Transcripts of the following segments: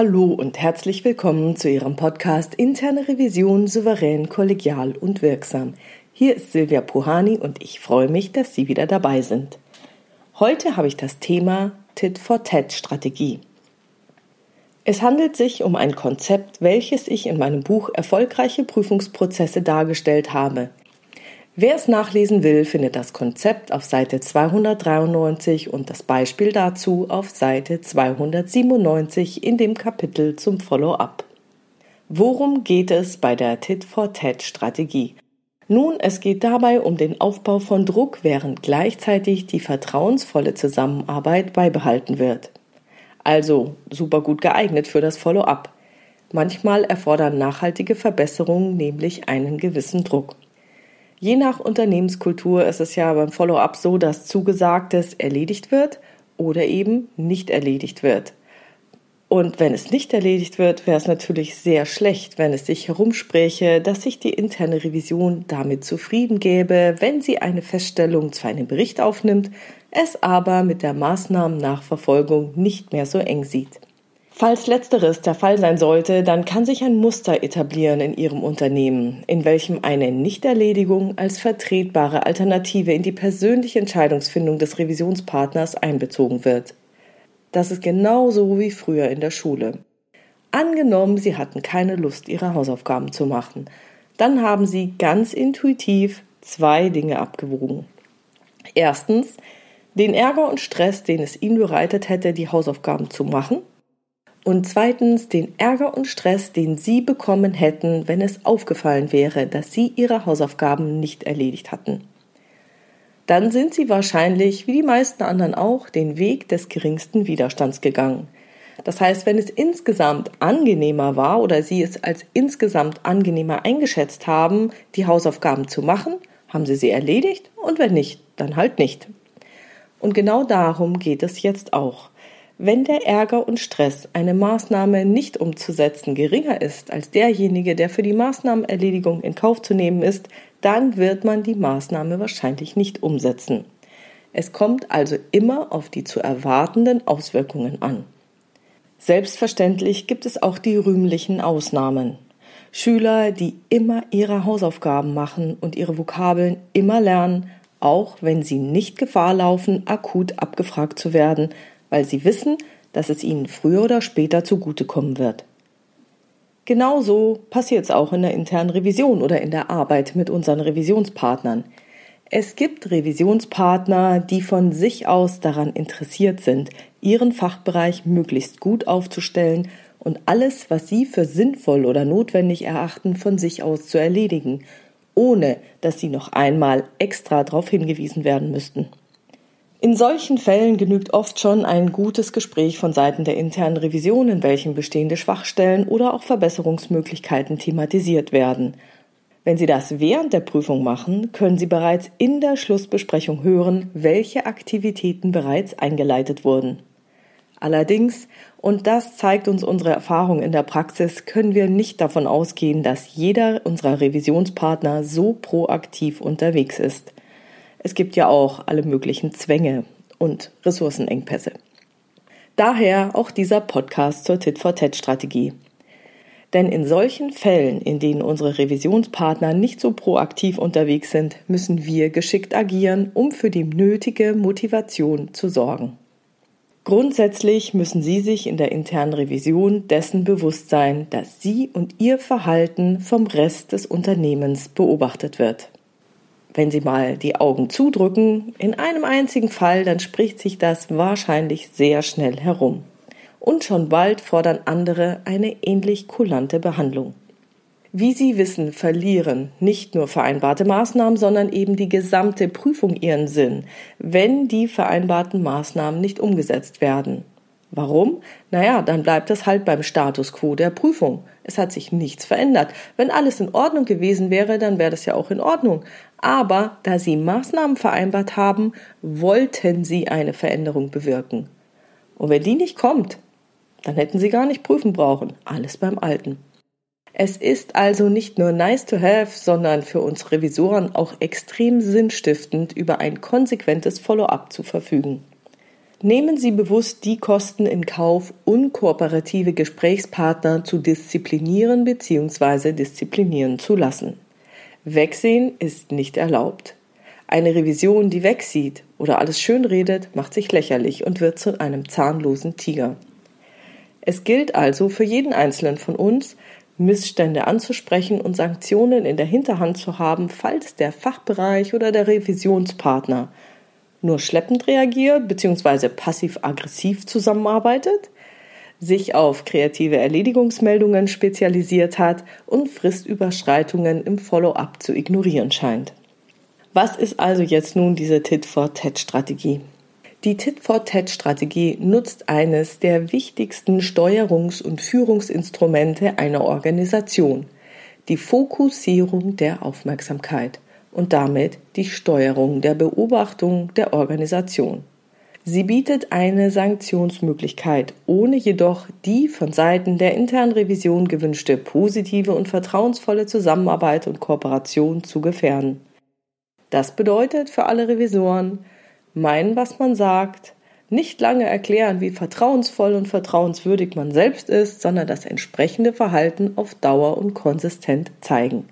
Hallo und herzlich willkommen zu Ihrem Podcast Interne Revision souverän, kollegial und wirksam. Hier ist Silvia Puhani und ich freue mich, dass Sie wieder dabei sind. Heute habe ich das Thema Tit-for-Tat-Strategie. Es handelt sich um ein Konzept, welches ich in meinem Buch Erfolgreiche Prüfungsprozesse dargestellt habe. Wer es nachlesen will, findet das Konzept auf Seite 293 und das Beispiel dazu auf Seite 297 in dem Kapitel zum Follow-up. Worum geht es bei der Tit-for-Tat-Strategie? Nun, es geht dabei um den Aufbau von Druck, während gleichzeitig die vertrauensvolle Zusammenarbeit beibehalten wird. Also super gut geeignet für das Follow-up. Manchmal erfordern nachhaltige Verbesserungen nämlich einen gewissen Druck. Je nach Unternehmenskultur ist es ja beim Follow-up so, dass Zugesagtes erledigt wird oder eben nicht erledigt wird. Und wenn es nicht erledigt wird, wäre es natürlich sehr schlecht, wenn es sich herumspräche, dass sich die interne Revision damit zufrieden gäbe, wenn sie eine Feststellung zwar in den Bericht aufnimmt, es aber mit der Maßnahmennachverfolgung nicht mehr so eng sieht. Falls letzteres der Fall sein sollte, dann kann sich ein Muster etablieren in Ihrem Unternehmen, in welchem eine Nichterledigung als vertretbare Alternative in die persönliche Entscheidungsfindung des Revisionspartners einbezogen wird. Das ist genauso wie früher in der Schule. Angenommen, Sie hatten keine Lust, Ihre Hausaufgaben zu machen, dann haben Sie ganz intuitiv zwei Dinge abgewogen. Erstens, den Ärger und Stress, den es Ihnen bereitet hätte, die Hausaufgaben zu machen, und zweitens den Ärger und Stress, den Sie bekommen hätten, wenn es aufgefallen wäre, dass Sie Ihre Hausaufgaben nicht erledigt hatten. Dann sind Sie wahrscheinlich, wie die meisten anderen auch, den Weg des geringsten Widerstands gegangen. Das heißt, wenn es insgesamt angenehmer war oder Sie es als insgesamt angenehmer eingeschätzt haben, die Hausaufgaben zu machen, haben Sie sie erledigt und wenn nicht, dann halt nicht. Und genau darum geht es jetzt auch. Wenn der Ärger und Stress, eine Maßnahme nicht umzusetzen, geringer ist als derjenige, der für die Maßnahmenerledigung in Kauf zu nehmen ist, dann wird man die Maßnahme wahrscheinlich nicht umsetzen. Es kommt also immer auf die zu erwartenden Auswirkungen an. Selbstverständlich gibt es auch die rühmlichen Ausnahmen. Schüler, die immer ihre Hausaufgaben machen und ihre Vokabeln immer lernen, auch wenn sie nicht Gefahr laufen, akut abgefragt zu werden, weil sie wissen, dass es ihnen früher oder später zugutekommen wird. Genauso passiert es auch in der internen Revision oder in der Arbeit mit unseren Revisionspartnern. Es gibt Revisionspartner, die von sich aus daran interessiert sind, ihren Fachbereich möglichst gut aufzustellen und alles, was sie für sinnvoll oder notwendig erachten, von sich aus zu erledigen, ohne dass sie noch einmal extra darauf hingewiesen werden müssten. In solchen Fällen genügt oft schon ein gutes Gespräch von Seiten der internen Revision, in welchem bestehende Schwachstellen oder auch Verbesserungsmöglichkeiten thematisiert werden. Wenn Sie das während der Prüfung machen, können Sie bereits in der Schlussbesprechung hören, welche Aktivitäten bereits eingeleitet wurden. Allerdings, und das zeigt uns unsere Erfahrung in der Praxis, können wir nicht davon ausgehen, dass jeder unserer Revisionspartner so proaktiv unterwegs ist. Es gibt ja auch alle möglichen Zwänge und Ressourcenengpässe. Daher auch dieser Podcast zur Tit-for-Tat-Strategie. Denn in solchen Fällen, in denen unsere Revisionspartner nicht so proaktiv unterwegs sind, müssen wir geschickt agieren, um für die nötige Motivation zu sorgen. Grundsätzlich müssen Sie sich in der internen Revision dessen bewusst sein, dass Sie und Ihr Verhalten vom Rest des Unternehmens beobachtet wird wenn Sie mal die Augen zudrücken, in einem einzigen Fall, dann spricht sich das wahrscheinlich sehr schnell herum. Und schon bald fordern andere eine ähnlich kulante Behandlung. Wie Sie wissen, verlieren nicht nur vereinbarte Maßnahmen, sondern eben die gesamte Prüfung ihren Sinn, wenn die vereinbarten Maßnahmen nicht umgesetzt werden. Warum? Naja, dann bleibt es halt beim Status quo der Prüfung. Es hat sich nichts verändert. Wenn alles in Ordnung gewesen wäre, dann wäre das ja auch in Ordnung. Aber da Sie Maßnahmen vereinbart haben, wollten Sie eine Veränderung bewirken. Und wenn die nicht kommt, dann hätten Sie gar nicht prüfen brauchen. Alles beim Alten. Es ist also nicht nur nice to have, sondern für uns Revisoren auch extrem sinnstiftend, über ein konsequentes Follow-up zu verfügen. Nehmen Sie bewusst die Kosten in Kauf, unkooperative Gesprächspartner zu disziplinieren bzw. disziplinieren zu lassen. Wegsehen ist nicht erlaubt. Eine Revision, die wegsieht oder alles schönredet, macht sich lächerlich und wird zu einem zahnlosen Tiger. Es gilt also für jeden Einzelnen von uns, Missstände anzusprechen und Sanktionen in der Hinterhand zu haben, falls der Fachbereich oder der Revisionspartner nur schleppend reagiert bzw. passiv-aggressiv zusammenarbeitet, sich auf kreative Erledigungsmeldungen spezialisiert hat und Fristüberschreitungen im Follow-up zu ignorieren scheint. Was ist also jetzt nun diese Tit-for-Tat-Strategie? Die Tit-for-Tat-Strategie nutzt eines der wichtigsten Steuerungs- und Führungsinstrumente einer Organisation, die Fokussierung der Aufmerksamkeit und damit die Steuerung der Beobachtung der Organisation. Sie bietet eine Sanktionsmöglichkeit, ohne jedoch die von Seiten der internen Revision gewünschte positive und vertrauensvolle Zusammenarbeit und Kooperation zu gefährden. Das bedeutet für alle Revisoren, meinen, was man sagt, nicht lange erklären, wie vertrauensvoll und vertrauenswürdig man selbst ist, sondern das entsprechende Verhalten auf Dauer und konsistent zeigen.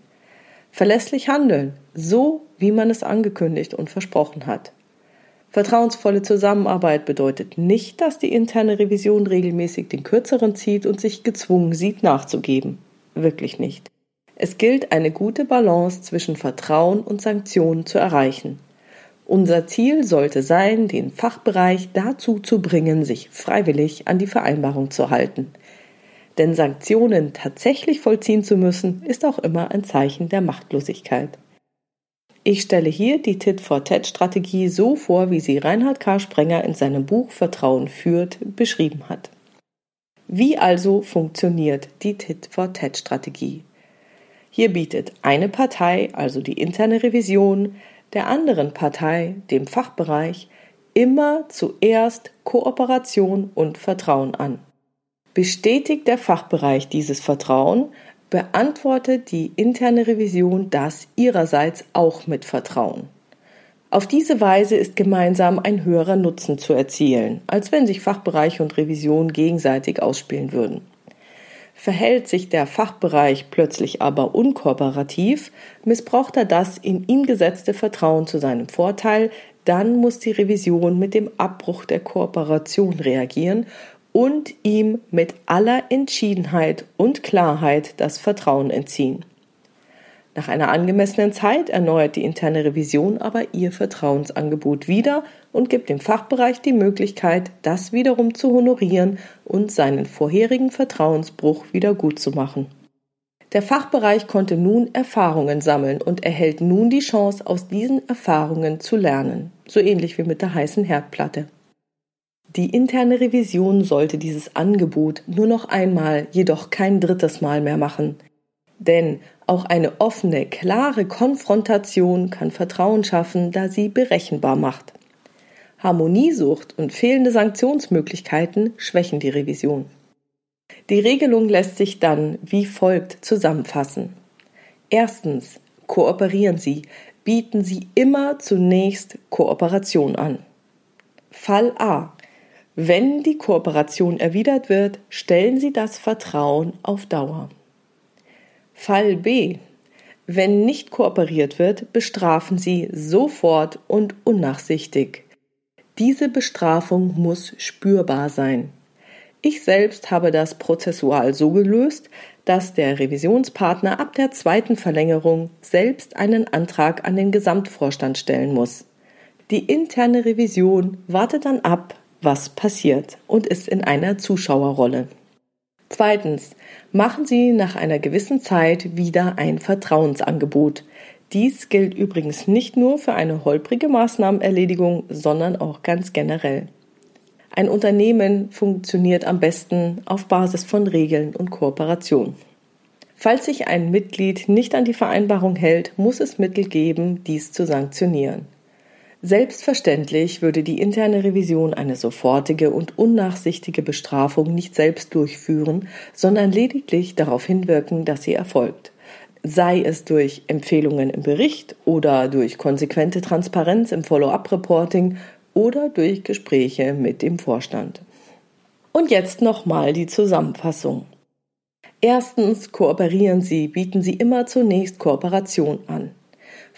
Verlässlich handeln, so wie man es angekündigt und versprochen hat. Vertrauensvolle Zusammenarbeit bedeutet nicht, dass die interne Revision regelmäßig den Kürzeren zieht und sich gezwungen sieht, nachzugeben. Wirklich nicht. Es gilt, eine gute Balance zwischen Vertrauen und Sanktionen zu erreichen. Unser Ziel sollte sein, den Fachbereich dazu zu bringen, sich freiwillig an die Vereinbarung zu halten. Denn Sanktionen tatsächlich vollziehen zu müssen, ist auch immer ein Zeichen der Machtlosigkeit. Ich stelle hier die Tit-for-Tat-Strategie so vor, wie sie Reinhard K. Sprenger in seinem Buch Vertrauen führt beschrieben hat. Wie also funktioniert die Tit-for-Tat-Strategie? Hier bietet eine Partei, also die interne Revision, der anderen Partei, dem Fachbereich, immer zuerst Kooperation und Vertrauen an. Bestätigt der Fachbereich dieses Vertrauen, beantwortet die interne Revision das ihrerseits auch mit Vertrauen. Auf diese Weise ist gemeinsam ein höherer Nutzen zu erzielen, als wenn sich Fachbereich und Revision gegenseitig ausspielen würden. Verhält sich der Fachbereich plötzlich aber unkooperativ, missbraucht er das in ihn gesetzte Vertrauen zu seinem Vorteil, dann muss die Revision mit dem Abbruch der Kooperation reagieren und ihm mit aller Entschiedenheit und Klarheit das Vertrauen entziehen. Nach einer angemessenen Zeit erneuert die interne Revision aber ihr Vertrauensangebot wieder und gibt dem Fachbereich die Möglichkeit, das wiederum zu honorieren und seinen vorherigen Vertrauensbruch wieder gut zu machen. Der Fachbereich konnte nun Erfahrungen sammeln und erhält nun die Chance, aus diesen Erfahrungen zu lernen, so ähnlich wie mit der heißen Herdplatte. Die interne Revision sollte dieses Angebot nur noch einmal, jedoch kein drittes Mal mehr machen. Denn auch eine offene, klare Konfrontation kann Vertrauen schaffen, da sie berechenbar macht. Harmoniesucht und fehlende Sanktionsmöglichkeiten schwächen die Revision. Die Regelung lässt sich dann wie folgt zusammenfassen. Erstens, kooperieren Sie, bieten Sie immer zunächst Kooperation an. Fall A. Wenn die Kooperation erwidert wird, stellen Sie das Vertrauen auf Dauer. Fall B. Wenn nicht kooperiert wird, bestrafen Sie sofort und unnachsichtig. Diese Bestrafung muss spürbar sein. Ich selbst habe das prozessual so gelöst, dass der Revisionspartner ab der zweiten Verlängerung selbst einen Antrag an den Gesamtvorstand stellen muss. Die interne Revision wartet dann ab, was passiert und ist in einer Zuschauerrolle. Zweitens, machen Sie nach einer gewissen Zeit wieder ein Vertrauensangebot. Dies gilt übrigens nicht nur für eine holprige Maßnahmenerledigung, sondern auch ganz generell. Ein Unternehmen funktioniert am besten auf Basis von Regeln und Kooperation. Falls sich ein Mitglied nicht an die Vereinbarung hält, muss es Mittel geben, dies zu sanktionieren. Selbstverständlich würde die interne Revision eine sofortige und unnachsichtige Bestrafung nicht selbst durchführen, sondern lediglich darauf hinwirken, dass sie erfolgt. Sei es durch Empfehlungen im Bericht oder durch konsequente Transparenz im Follow-up-Reporting oder durch Gespräche mit dem Vorstand. Und jetzt nochmal die Zusammenfassung. Erstens kooperieren Sie, bieten Sie immer zunächst Kooperation an.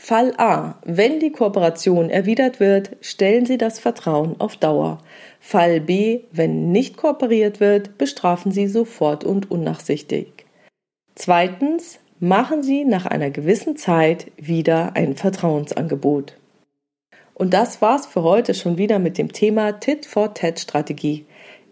Fall A. Wenn die Kooperation erwidert wird, stellen Sie das Vertrauen auf Dauer. Fall B. Wenn nicht kooperiert wird, bestrafen Sie sofort und unnachsichtig. Zweitens. Machen Sie nach einer gewissen Zeit wieder ein Vertrauensangebot. Und das war's für heute schon wieder mit dem Thema Tit for Tat Strategie.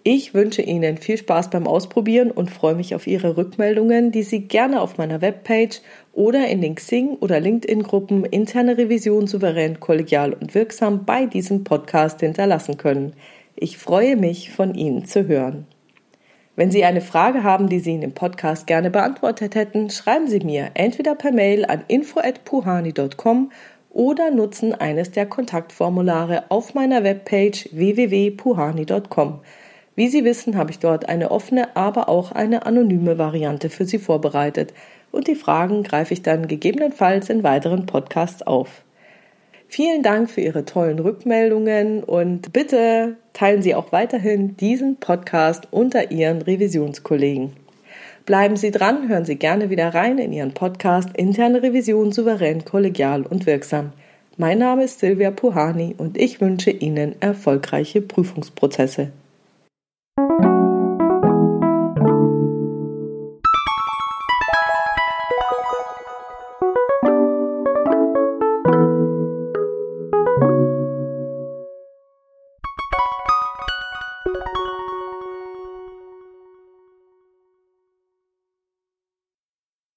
Ich wünsche Ihnen viel Spaß beim Ausprobieren und freue mich auf Ihre Rückmeldungen, die Sie gerne auf meiner Webpage oder in den Xing oder LinkedIn Gruppen interne Revision souverän, kollegial und wirksam bei diesem Podcast hinterlassen können. Ich freue mich von Ihnen zu hören. Wenn Sie eine Frage haben, die Sie in dem Podcast gerne beantwortet hätten, schreiben Sie mir entweder per Mail an info@puhani.com oder nutzen eines der Kontaktformulare auf meiner Webpage www.puhani.com. Wie Sie wissen, habe ich dort eine offene, aber auch eine anonyme Variante für Sie vorbereitet und die Fragen greife ich dann gegebenenfalls in weiteren Podcasts auf. Vielen Dank für Ihre tollen Rückmeldungen und bitte teilen Sie auch weiterhin diesen Podcast unter Ihren Revisionskollegen. Bleiben Sie dran, hören Sie gerne wieder rein in Ihren Podcast Interne Revision souverän, kollegial und wirksam. Mein Name ist Silvia Puhani und ich wünsche Ihnen erfolgreiche Prüfungsprozesse.